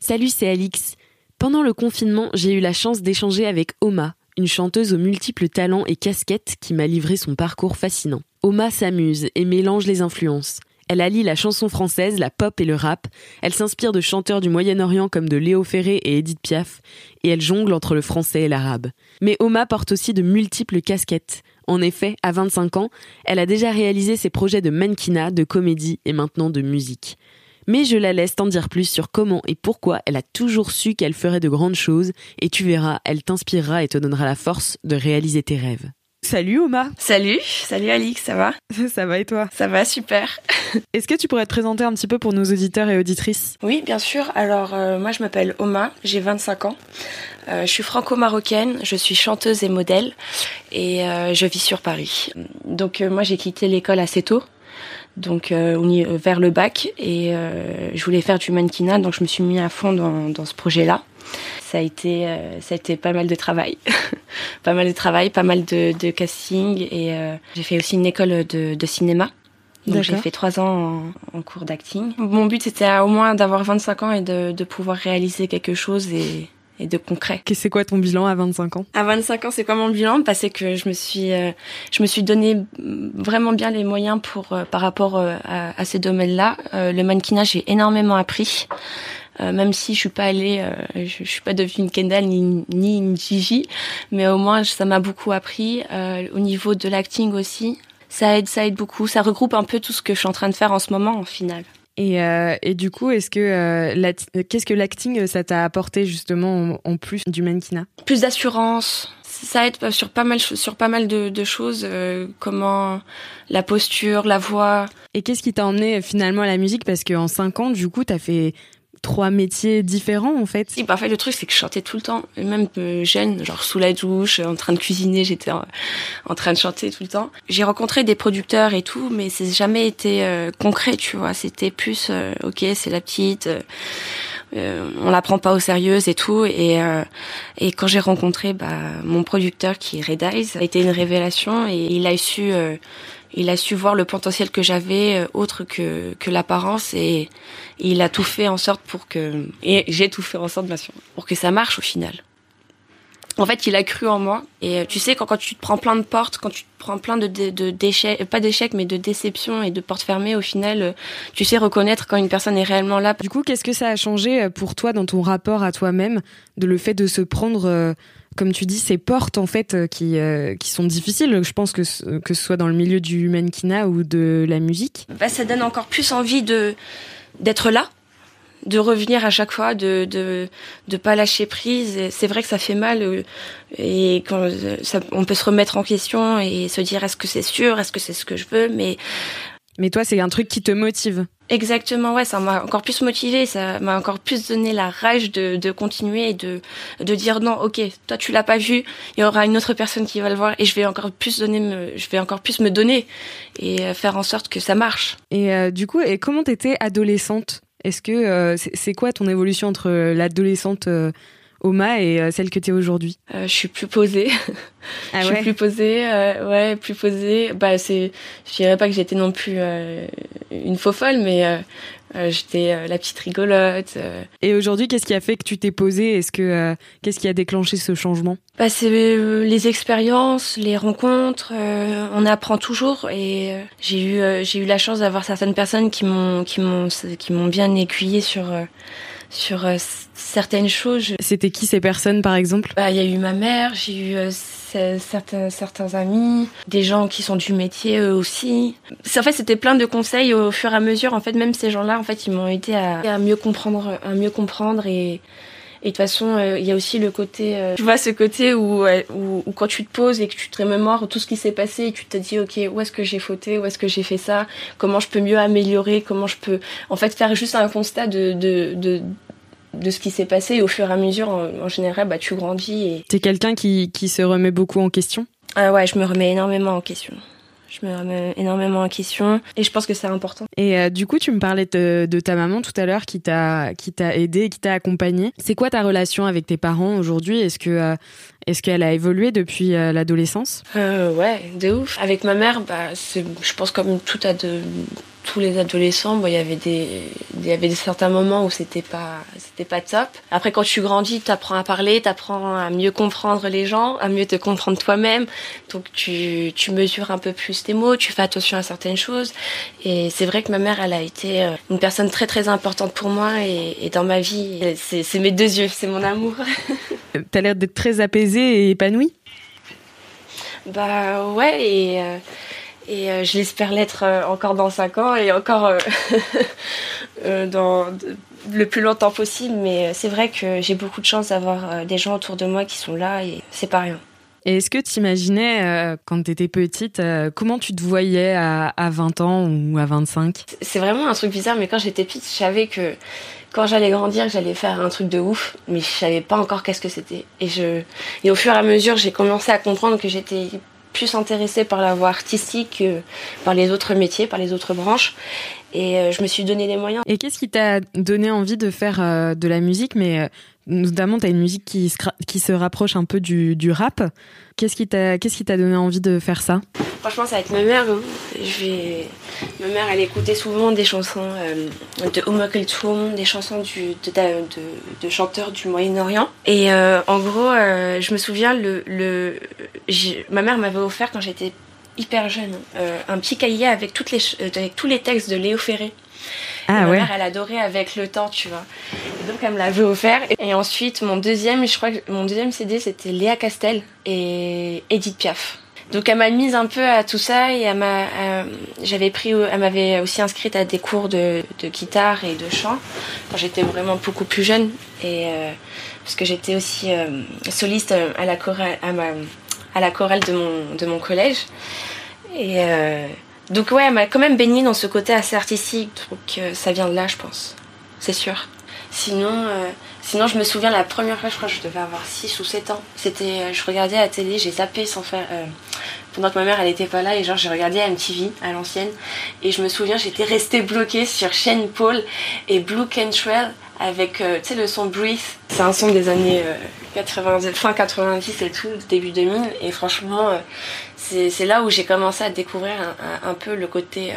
Salut, c'est Alix. Pendant le confinement, j'ai eu la chance d'échanger avec Oma, une chanteuse aux multiples talents et casquettes qui m'a livré son parcours fascinant. Oma s'amuse et mélange les influences. Elle allie la chanson française, la pop et le rap. Elle s'inspire de chanteurs du Moyen-Orient comme de Léo Ferré et Edith Piaf. Et elle jongle entre le français et l'arabe. Mais Oma porte aussi de multiples casquettes. En effet, à 25 ans, elle a déjà réalisé ses projets de mannequinat, de comédie et maintenant de musique. Mais je la laisse t'en dire plus sur comment et pourquoi elle a toujours su qu'elle ferait de grandes choses et tu verras, elle t'inspirera et te donnera la force de réaliser tes rêves. Salut Oma Salut, salut Alix, ça va? Ça va et toi? Ça va, super. Est-ce que tu pourrais te présenter un petit peu pour nos auditeurs et auditrices? Oui, bien sûr. Alors, euh, moi je m'appelle Oma, j'ai 25 ans. Euh, je suis franco-marocaine, je suis chanteuse et modèle et euh, je vis sur Paris. Donc moi j'ai quitté l'école assez tôt, donc vers le bac et je voulais faire du mannequinat, donc je me suis mis à fond dans, dans ce projet-là. Ça a été euh, ça a été pas mal de travail. Pas mal de travail pas mal de, de casting et euh, j'ai fait aussi une école de, de cinéma. Donc j'ai fait trois ans en, en cours d'acting. Mon but c'était au moins d'avoir 25 ans et de, de pouvoir réaliser quelque chose et et de concret. C'est quoi ton bilan à 25 ans? À 25 ans, c'est quoi mon bilan? Parce que je me suis, euh, je me suis donné vraiment bien les moyens pour, euh, par rapport à, à, ces domaines-là. le mannequinat, j'ai énormément appris. Euh, même si je suis pas allée, euh, je, je, suis pas devenue une Kendall ni, ni une Gigi, mais au moins ça m'a beaucoup appris. Euh, au niveau de l'acting aussi, ça aide, ça aide beaucoup. Ça regroupe un peu tout ce que je suis en train de faire en ce moment, en final. Et, euh, et, du coup, est-ce que euh, qu'est-ce que l'acting ça t'a apporté justement en, en, plus du mannequinat? Plus d'assurance. Ça aide sur pas mal sur pas mal de, de choses, euh, comment la posture, la voix. Et qu'est-ce qui t'a emmené finalement à la musique? Parce qu'en 5 ans, du coup, t'as fait trois métiers différents en fait. Si, parfait. Le truc, c'est que je chantais tout le temps, même euh, jeune, genre sous la douche, en train de cuisiner, j'étais en, train de chanter tout le temps. J'ai rencontré des producteurs et tout, mais c'est jamais été euh, concret, tu vois. C'était plus, euh, ok, c'est la petite. Euh, on la prend pas au sérieux et tout. Et et quand j'ai rencontré bah, mon producteur qui est Red Eyes, ça a été une révélation. Et il a su il a su voir le potentiel que j'avais euh, autre que, que l'apparence. Et, il a tout fait en sorte pour que et j'ai tout fait en sorte bien sûr pour que ça marche au final. En fait, il a cru en moi et euh, tu sais quand, quand tu te prends plein de portes, quand tu te prends plein de, de, d'échecs, pas d'échecs mais de déceptions et de portes fermées, au final, euh, tu sais reconnaître quand une personne est réellement là. Du coup, qu'est-ce que ça a changé pour toi dans ton rapport à toi-même, de le fait de se prendre comme tu dis, ces portes en fait euh, qui euh, qui sont difficiles? Je pense que que ce soit dans le milieu du mannequinat ou de la musique. Bah, ça donne encore plus envie de d'être là, de revenir à chaque fois, de de de pas lâcher prise. C'est vrai que ça fait mal euh, et quand ça, on peut se remettre en question et se dire est-ce que c'est sûr, est-ce que c'est ce que je veux, mais mais toi, c'est un truc qui te motive. Exactement, ouais, ça m'a encore plus motivé, ça m'a encore plus donné la rage de, de continuer et de, de dire non, ok, toi tu l'as pas vu, il y aura une autre personne qui va le voir et je vais encore plus donner, me, je vais encore plus me donner et euh, faire en sorte que ça marche. Et euh, du coup, et comment t'étais adolescente? Est-ce que euh, c'est quoi ton évolution entre l'adolescente Oma et euh, celle que tu es aujourd'hui euh, Je suis plus posée. Ah je ouais suis plus posée, euh, ouais, plus posée. Bah c'est, je dirais pas que j'étais non plus euh, une faux folle, mais euh, j'étais la petite rigolote. Et aujourd'hui, qu'est-ce qui a fait que tu t'es posée? Est-ce que qu'est-ce qui a déclenché ce changement? Bah c'est les expériences, les rencontres. on apprend toujours et j'ai eu j'ai eu la chance d'avoir certaines personnes qui m'ont qui m'ont qui m'ont bien aiguillée sur sur euh, certaines choses. C'était qui ces personnes par exemple? Bah il y a eu ma mère, j'ai eu euh, certains certains amis, des gens qui sont du métier eux aussi. En fait, c'était plein de conseils au fur et à mesure. En fait, même ces gens-là, en fait, ils m'ont aidé à, à, mieux comprendre, à mieux comprendre et Et de toute façon, euh, il y a aussi le côté, euh, tu vois, ce côté où, où, où, quand tu te poses et que tu te remémores tout ce qui s'est passé et tu te dis, ok, où est-ce que j'ai fauté, où est-ce que j'ai fait ça, comment je peux mieux améliorer, comment je peux, en fait, faire juste un constat de, de, de de ce qui s'est passé et au fur et à mesure en, général bah tu grandis et t'es quelqu'un qui, qui se remet beaucoup en question? Ah ouais je me remets énormément en question je me remets énormément en question et je pense que c'est important. Et euh, du coup, tu me parlais de, ta maman tout à l'heure qui t'a qui t'a aidé, qui t'a accompagné. C'est quoi ta relation avec tes parents aujourd'hui? Est-ce que euh, est-ce qu'elle a évolué depuis euh, l'adolescence? Euh, Ouais, de ouf. Avec ma mère, bah, je pense comme tout à de tous les adolescents, il y avait des, il y avait des certains moments où c'était pas, c'était pas top. Après, quand tu grandis, tu apprends à parler, tu apprends à mieux comprendre les gens, à mieux te comprendre toi-même. Donc, tu, tu mesures un peu plus tes mots, tu fais attention à certaines choses. Et c'est vrai que ma mère, elle a été euh, une personne très très importante pour moi et, et dans ma vie, c'est mes deux yeux, c'est mon amour. T'as l'air d'être très apaisée et épanouie. Bah ouais et. Euh, euh, je l'espère l'être euh, encore dans 5 ans et encore dans le plus longtemps possible. Mais c'est vrai que j'ai beaucoup de chance d'avoir des gens autour de moi qui sont là et c'est pas rien. Et est-ce que tu imaginais, quand tu étais petite, comment tu te voyais à, à 20 ans ou à 25 C'est vraiment un truc bizarre, mais quand j'étais petite, je savais que quand j'allais grandir, j'allais faire un truc de ouf, mais je savais pas encore qu'est-ce que c'était. Et, je... et au fur et à mesure, j'ai commencé à comprendre que j'étais plus intéressée par la voie artistique que par les autres métiers, par les autres branches. Et euh, je me suis donné les moyens. Et qu'est-ce qui t'a donné envie de faire euh, de la musique, mais euh, notamment tu as une musique qui se, qui se rapproche un peu du, du rap. Qu'est-ce qui t'a donné envie de faire ça? Franchement, c'est avec ma mère. Hein. Ma mère, elle écoutait souvent des chansons euh, de Kulthum, des chansons du, de, de, de, chanteurs du Moyen-Orient. Et euh, en gros, euh, je me souviens, le, le... ma mère m'avait offert quand j'étais hyper jeune euh, un petit cahier avec, toutes les, avec tous les textes de Léo Ferré. Ah, ma mère, elle adorait avec le temps, tu vois. donc, elle me l'avait offert. Et ensuite, mon deuxième, je crois que mon deuxième CD, c'était Léa Castel et Edith Piaf. Donc elle m'a mise un peu à tout ça et elle m'a, euh, j'avais pris, elle m'avait aussi inscrite à des cours de, de guitare et de chant quand j'étais vraiment beaucoup plus jeune et euh, parce que j'étais aussi euh, soliste à la chorale, à, ma, à la chorale de mon de mon collège et donc ouais, elle m'a quand même baignée dans ce côté assez artistique, donc ça vient de là, je pense, c'est sûr. Sinon, sinon je me souviens la première fois, je crois que je devais avoir 6 ou 7 ans. C'était, je regardais à la télé, j'ai zappé sans faire, pendant que ma mère elle était pas là et genre j'ai regardé MTV à l'ancienne et je me souviens j'étais restée bloquée sur Shane Paul et Blue Cantrell avec euh, tu le son Breathe c'est un son des années 90 euh, fin 90 et tout début 2000 et franchement euh, c'est là où j'ai commencé à découvrir un, peu le côté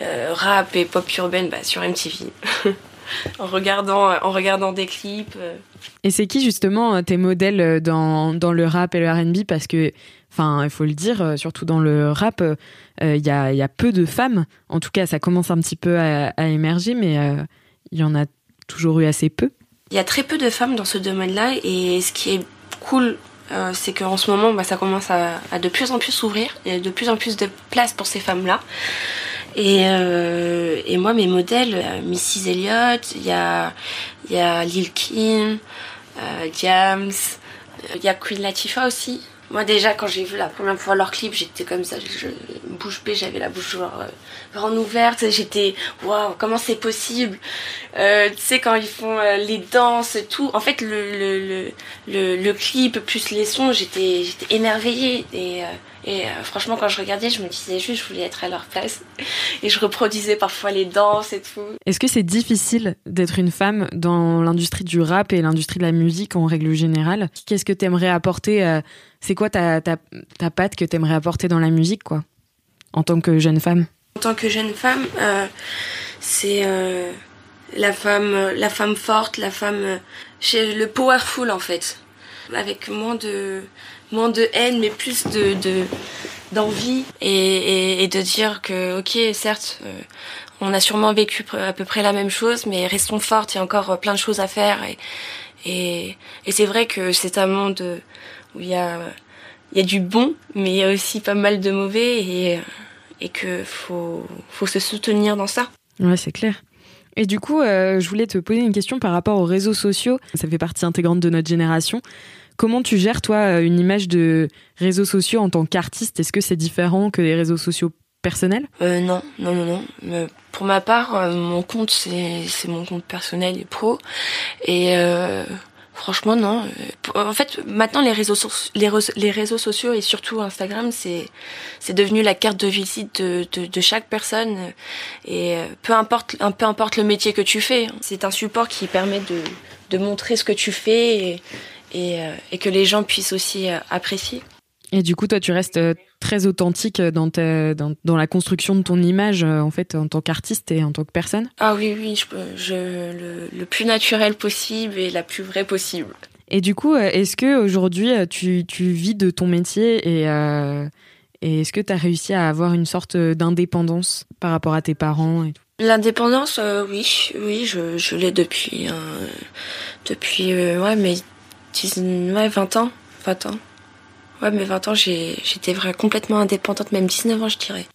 rap et pop urbaine bah, sur MTV en regardant en regardant des clips et c'est qui justement tes modèles dans, dans le rap et le R&B parce que Enfin, il faut le dire, surtout dans le rap, il y, a, y, a, peu de femmes. En tout cas, ça commence un petit peu à, émerger, mais il y en a toujours eu assez peu. Il y a très peu de femmes dans ce domaine-là, et ce qui est cool, c'est qu'en ce moment, bah, ça commence à, de plus en plus s'ouvrir. Il y a de plus en plus de place pour ces femmes-là. Et, et, moi, mes modèles, Mrs. Elliott, il y a, y a Lil Kim, James, il y a Queen Latifah aussi. Moi déjà quand j'ai vu la première fois leur clip, j'étais comme ça, je, bouche j'avais la bouche genre, euh, ouverte, j'étais waouh, comment c'est possible? Euh, Tu sais quand ils font euh, les danses tout, en fait le le, le, le, clip plus les sons, j'étais j'étais émerveillée. Et euh, et euh, franchement, quand je regardais, je me disais juste, je voulais être à leur place. Et je reproduisais parfois les danses et tout. Est-ce que c'est difficile d'être une femme dans l'industrie du rap et l'industrie de la musique en règle générale? Qu'est-ce que t'aimerais apporter euh, C'est quoi ta, ta, ta patte que t'aimerais apporter dans la musique, quoi? En tant que jeune femme? En tant que jeune femme, euh, c'est la femme, la femme forte, la femme, le powerful en fait, avec moins de moins de haine, mais plus de, d'envie et, de dire que, ok, certes, euh, on a sûrement vécu à peu près la même chose, mais restons fortes, il y a encore euh, plein de choses à faire. Et, et, c'est vrai que c'est un monde où il y a, il y a du bon, mais il y a aussi pas mal de mauvais et, et que faut, faut se soutenir dans ça. Ouais, c'est clair. Et du coup, je voulais te poser une question par rapport aux réseaux sociaux. Ça fait partie intégrante de notre génération. Comment tu gères, toi, une image de réseaux sociaux en tant qu'artiste? Est-ce que c'est différent que les réseaux sociaux personnels? Non, non, non, non. pour ma part, mon compte, c'est mon compte personnel et pro. Et Franchement, non. En fait, maintenant, les réseaux, les, réseaux sociaux et surtout Instagram, c'est devenu la carte de visite de, de, chaque personne. Et euh, peu importe, peu importe le métier que tu fais, c'est un support qui permet de, de montrer ce que tu fais et, euh, et que les gens puissent aussi euh, apprécier. Et du coup, toi, tu restes euh, très authentique dans, dans, dans, la construction de ton image, en fait, en tant qu'artiste et en tant que personne Ah oui, oui, je, je le, le, plus naturel possible et la plus vraie possible. Et du coup, est-ce que aujourd'hui tu, tu vis de ton métier et, euh, et est-ce que tu as réussi à avoir une sorte d'indépendance par rapport à tes parents et tout? L'indépendance, euh, oui, oui, je, je l'ai depuis, euh, depuis, ouais, 10, ouais, 20 ans, 20 ans. Ouais, mais 20 ans, j'étais vraiment complètement indépendante, même 19 ans, je dirais.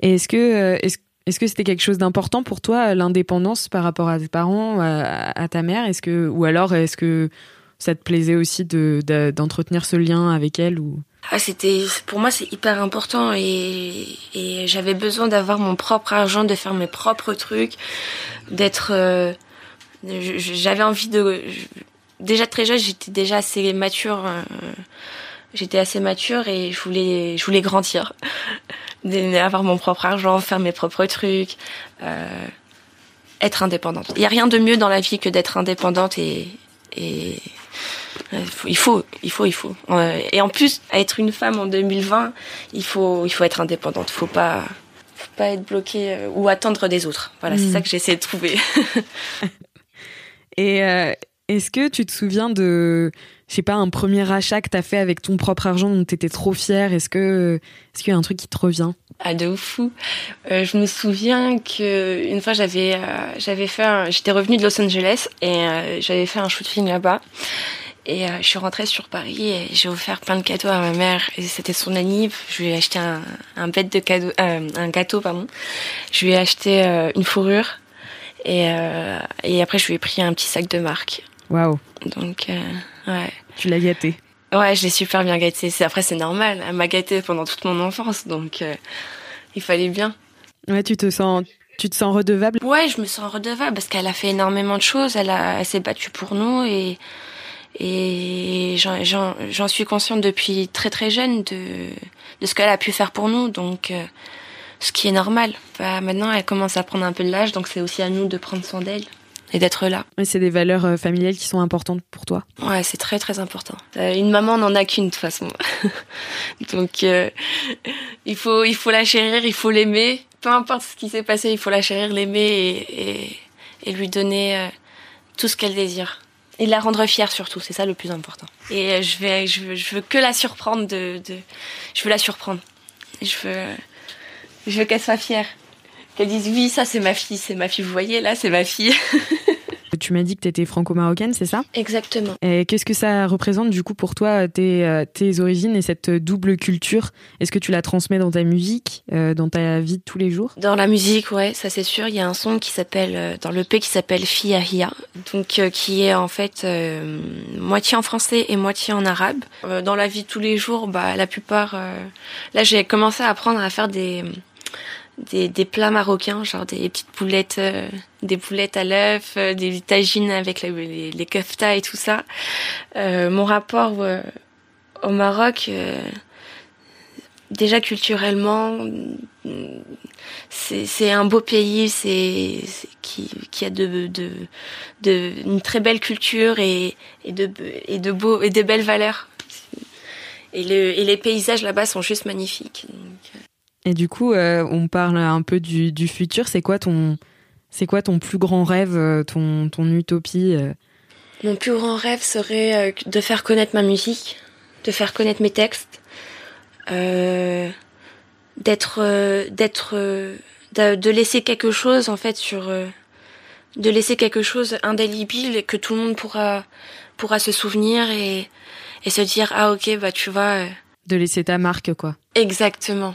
Et est-ce que, euh, est-ce, est-ce que c'était quelque chose d'important pour toi, l'indépendance par rapport à tes parents, à, ta mère? Est-ce que, ou alors, est-ce que ça te plaisait aussi de, d'entretenir ce lien avec elle ou? Ah, c'était pour moi c'est hyper important et, et j'avais besoin d'avoir mon propre argent, de faire mes propres trucs, d'être. Euh, j'avais envie de. Déjà très jeune, j'étais déjà assez mature. Euh, j'étais assez mature et je voulais, je voulais grandir, avoir mon propre argent, faire mes propres trucs, euh, être indépendante. Il y a rien de mieux dans la vie que d'être indépendante et, et euh, il faut, il faut, il faut. Euh, et en plus, être une femme en 2020, il faut, il faut être indépendante. Faut pas, faut pas être bloqué euh, ou attendre des autres. Voilà, c'est hmm. ça que j'essaie de trouver. et est-ce que tu te souviens de je sais pas, un premier achat que t'as fait avec ton propre argent dont t'étais trop fière? Est-ce que, est-ce qu'il y a un truc qui te revient? Ah de fou. Euh, je me souviens que une fois j'avais, euh, j'avais fait, j'étais revenue de Los Angeles et euh, j'avais fait un shooting là-bas. Et je suis rentrée sur Paris et j'ai offert plein de cadeaux à ma mère. Et c'était son anniv. Je lui ai acheté un, un bête de cadeau, un gâteau pardon. Je lui ai acheté une fourrure et, et après je lui ai pris un petit sac de marque. Waouh. Donc Ouais. Tu l'as gâtée. Ouais, je l'ai super bien gâtée. Après, c'est normal. Elle m'a gâtée pendant toute mon enfance, donc euh, il fallait bien. Ouais, tu te sens, tu te sens redevable? Ouais, je me sens redevable parce qu'elle a fait énormément de choses. Elle a, elle s'est battue pour nous et et j'en suis consciente depuis très très jeune de de ce qu'elle a pu faire pour nous. Donc euh, ce qui est normal. Bah, maintenant, elle commence à prendre un peu de l'âge, donc c'est aussi à nous de prendre soin d'elle et d'être là. Et c'est des valeurs euh, familiales qui sont importantes pour toi Ouais, c'est très très important. Euh, une maman n'en a qu'une de toute façon. Donc euh, il faut il faut la chérir, il faut l'aimer. Peu importe ce qui s'est passé, il faut la chérir, l'aimer et, et, et, lui donner tout ce qu'elle désire. Et la rendre fière surtout, c'est ça le plus important. Et je vais je veux, je veux que la surprendre de, de je veux la surprendre. Je veux je veux qu'elle soit fière qu'elles disent oui, ça c'est ma fille, c'est ma fille, vous voyez là, c'est ma fille. tu m'as dit que tu étais franco-marocaine, c'est ça? Exactement. Et qu'est-ce que ça représente du coup pour toi, tes, euh, tes origines et cette double culture? Est-ce que tu la transmets dans ta musique, euh, dans ta vie de tous les jours? Dans la musique, ouais, ça c'est sûr. Il y a un son qui s'appelle, euh, dans le P qui s'appelle Fia Hia, donc qui est en fait moitié en français et moitié en arabe. dans la vie de tous les jours, bah la plupart... là j'ai commencé à apprendre à faire des des, des, plats marocains, genre des petites boulettes, euh, des boulettes à l'œuf, euh, des tagines avec les, les, kefta et tout ça. Euh, mon rapport au Maroc, déjà culturellement, c'est un beau pays, c'est qui, qui a de, de, de, une très belle culture et, et de et de beaux et de belles valeurs. Et, le, et les paysages là-bas sont juste magnifiques. Donc, et du coup, euh, on parle un peu du, du futur. C'est quoi ton, c'est quoi ton plus grand rêve, euh, ton, ton utopie euh Mon plus grand rêve serait de faire connaître ma musique, de faire connaître mes textes, d'être, d'être, de, laisser quelque chose en fait sur, de laisser quelque chose indélébile que tout le monde pourra, pourra se souvenir et, et se dire ah ok bah tu vois. De laisser ta marque quoi. Exactement.